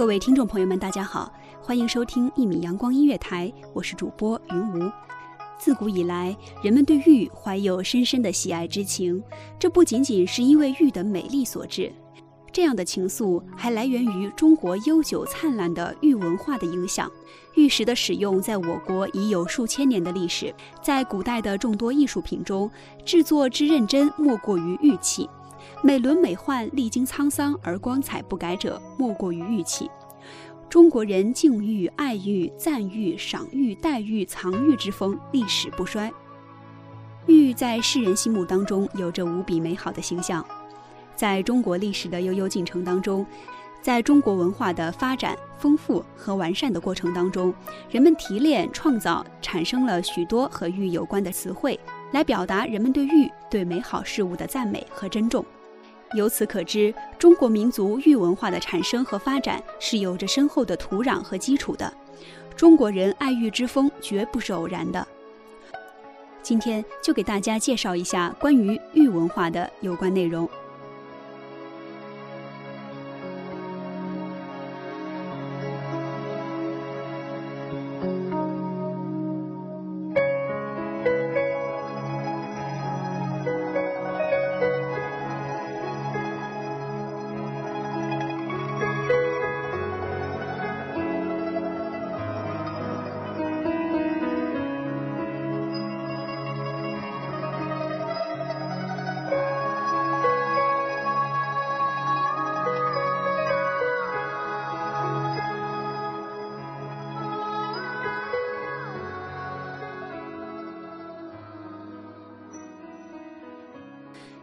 各位听众朋友们，大家好，欢迎收听一米阳光音乐台，我是主播云无。自古以来，人们对玉怀有深深的喜爱之情，这不仅仅是因为玉的美丽所致，这样的情愫还来源于中国悠久灿烂的玉文化的影响。玉石的使用在我国已有数千年的历史，在古代的众多艺术品中，制作之认真莫过于玉器。美轮美奂、历经沧桑而光彩不改者，莫过于玉器。中国人敬玉、爱玉、赞玉、赏玉、待玉、藏玉之风历史不衰。玉在世人心目当中有着无比美好的形象。在中国历史的悠悠进程当中，在中国文化的发展、丰富和完善的过程当中，人们提炼、创造，产生了许多和玉有关的词汇，来表达人们对玉、对美好事物的赞美和珍重。由此可知，中国民族玉文化的产生和发展是有着深厚的土壤和基础的。中国人爱玉之风绝不是偶然的。今天就给大家介绍一下关于玉文化的有关内容。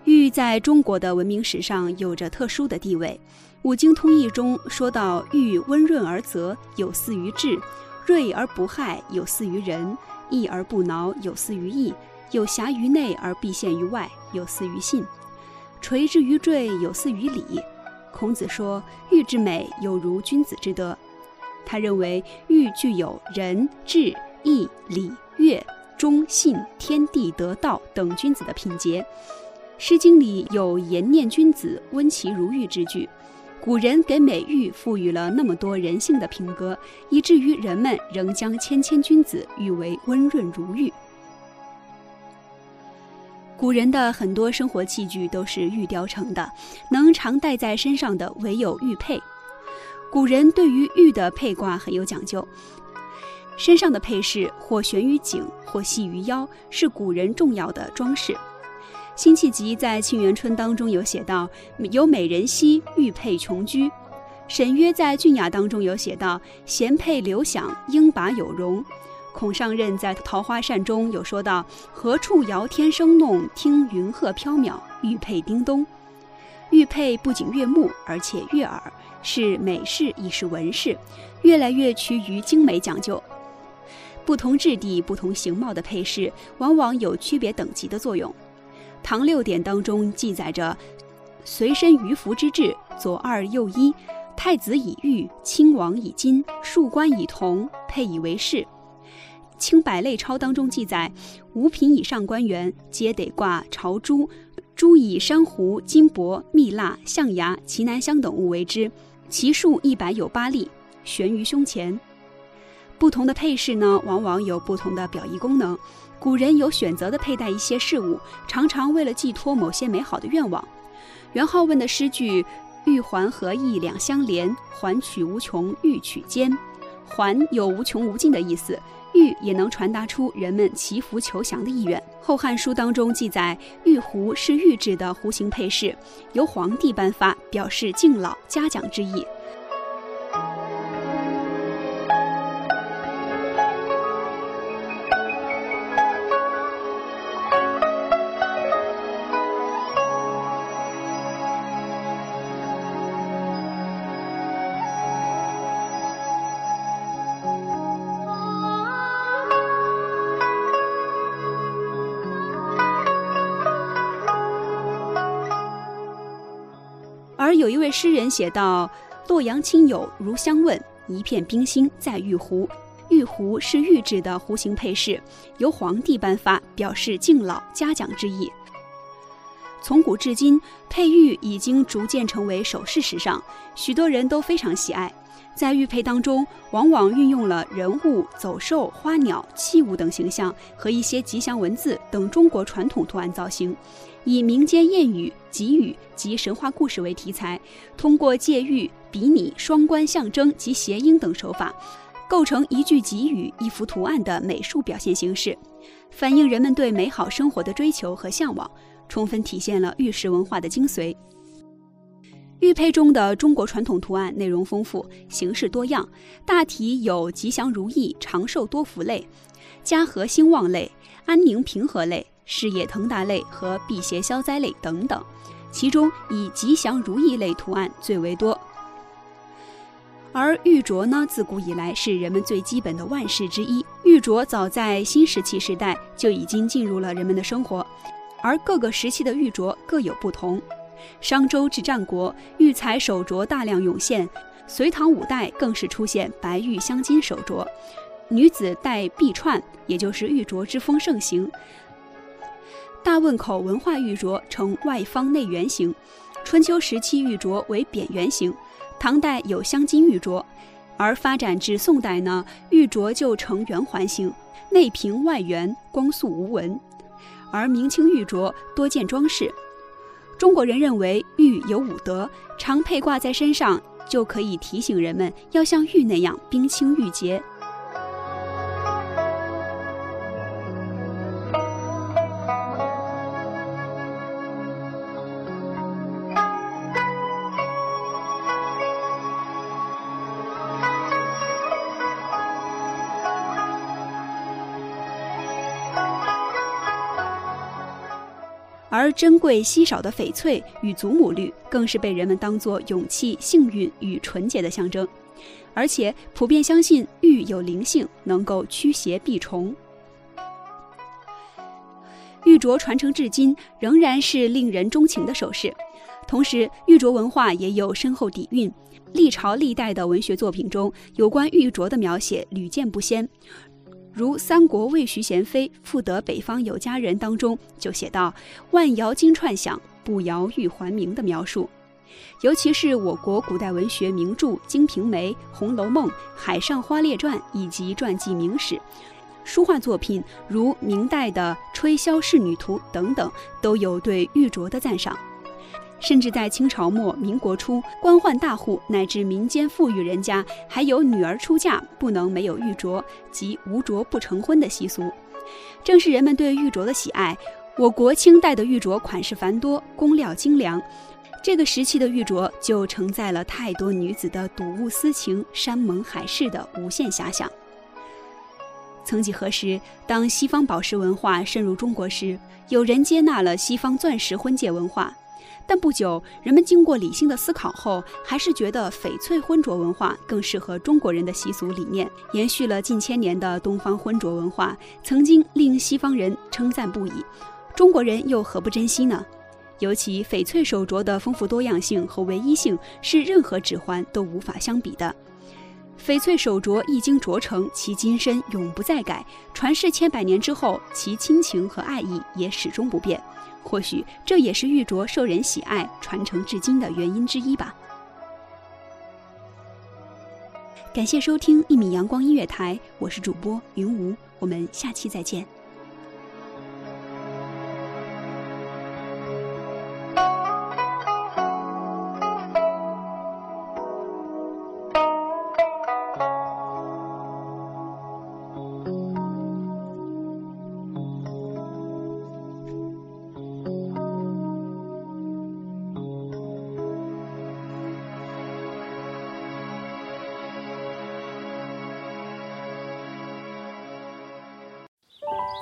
玉在中国的文明史上有着特殊的地位，《五经通义》中说到：“玉温润而泽，有似于质；锐而不害，有似于仁；义而不挠，有似于义；有瑕于内而必现于外，有似于信；垂之于坠，有似于礼。”孔子说：“玉之美，有如君子之德。”他认为玉具有仁、智、义、礼、乐、忠、信、天地、得、道等君子的品节。《诗经》里有“颜念君子，温其如玉”之句，古人给美玉赋予了那么多人性的品格，以至于人们仍将谦谦君子誉为温润如玉。古人的很多生活器具都是玉雕成的，能常戴在身上的唯有玉佩。古人对于玉的佩挂很有讲究，身上的佩饰或悬于颈，或系于腰，是古人重要的装饰。辛弃疾在《沁园春》当中有写到：“有美人兮，玉佩琼居。”沈约在《俊雅》当中有写到：“弦佩流响，应拔有容。”孔尚任在《桃花扇》中有说到：“何处遥天声弄，听云鹤缥缈，玉佩叮咚。”玉佩不仅悦目，而且悦耳，是美饰亦是文饰，越来越趋于精美讲究。不同质地、不同形貌的配饰，往往有区别等级的作用。唐六典当中记载着：“随身鱼服之制，左二右一，太子以玉，亲王以金，庶官以铜，配以为饰。”清百类钞当中记载：“五品以上官员皆得挂朝珠，珠以珊瑚、金箔、蜜蜡、象牙、奇楠香等物为之，其数一百有八粒，悬于胸前。不同的配饰呢，往往有不同的表意功能。古人有选择的佩戴一些饰物，常常为了寄托某些美好的愿望。元好问的诗句“玉环和意两相连，环曲无穷玉曲间”，环有无穷无尽的意思，玉也能传达出人们祈福求祥的意愿。《后汉书》当中记载，玉壶是玉制的壶形配饰，由皇帝颁发，表示敬老嘉奖之意。有一位诗人写道：“洛阳亲友如相问，一片冰心在玉壶。玉壶是玉制的壶形配饰，由皇帝颁发，表示敬老嘉奖之意。从古至今，佩玉已经逐渐成为首饰时尚，许多人都非常喜爱。在玉佩当中，往往运用了人物、走兽、花鸟、器物等形象和一些吉祥文字等中国传统图案造型。”以民间谚语、吉语及神话故事为题材，通过借喻、比拟、双关象征及谐音等手法，构成一句吉语、一幅图案的美术表现形式，反映人们对美好生活的追求和向往，充分体现了玉石文化的精髓。玉佩中的中国传统图案内容丰富，形式多样，大体有吉祥如意、长寿多福类、家和兴旺类、安宁平和类。事业腾达类和辟邪消灾类等等，其中以吉祥如意类图案最为多。而玉镯呢，自古以来是人们最基本的万事之一。玉镯早在新石器时代就已经进入了人们的生活，而各个时期的玉镯各有不同。商周至战国，玉彩手镯大量涌现；隋唐五代更是出现白玉镶金手镯，女子戴碧串，也就是玉镯之风盛行。大汶口文化玉镯呈外方内圆形，春秋时期玉镯为扁圆形，唐代有镶金玉镯，而发展至宋代呢，玉镯就呈圆环形，内平外圆，光素无纹。而明清玉镯多见装饰。中国人认为玉有五德，常佩挂在身上，就可以提醒人们要像玉那样冰清玉洁。而珍贵稀少的翡翠与祖母绿，更是被人们当作勇气、幸运与纯洁的象征，而且普遍相信玉有灵性，能够驱邪避虫。玉镯传承至今，仍然是令人钟情的首饰。同时，玉镯文化也有深厚底蕴，历朝历代的文学作品中有关玉镯的描写屡见不鲜。如三国魏徐贤妃赋得北方有佳人当中就写到“万摇金串响，不摇玉环鸣”的描述，尤其是我国古代文学名著《金瓶梅》《红楼梦》《海上花列传》以及传记名史，书画作品如明代的《吹箫仕女图》等等，都有对玉镯的赞赏。甚至在清朝末、民国初，官宦大户乃至民间富裕人家，还有女儿出嫁不能没有玉镯即无镯不成婚的习俗。正是人们对玉镯的喜爱，我国清代的玉镯款式繁多，工料精良。这个时期的玉镯就承载了太多女子的睹物思情、山盟海誓的无限遐想。曾几何时，当西方宝石文化渗入中国时，有人接纳了西方钻石婚戒文化。但不久，人们经过理性的思考后，还是觉得翡翠婚镯文化更适合中国人的习俗理念，延续了近千年的东方婚镯文化，曾经令西方人称赞不已。中国人又何不珍惜呢？尤其翡翠手镯的丰富多样性和唯一性，是任何指环都无法相比的。翡翠手镯一经琢成，其金身永不再改，传世千百年之后，其亲情和爱意也始终不变。或许这也是玉镯受人喜爱、传承至今的原因之一吧。感谢收听一米阳光音乐台，我是主播云无，我们下期再见。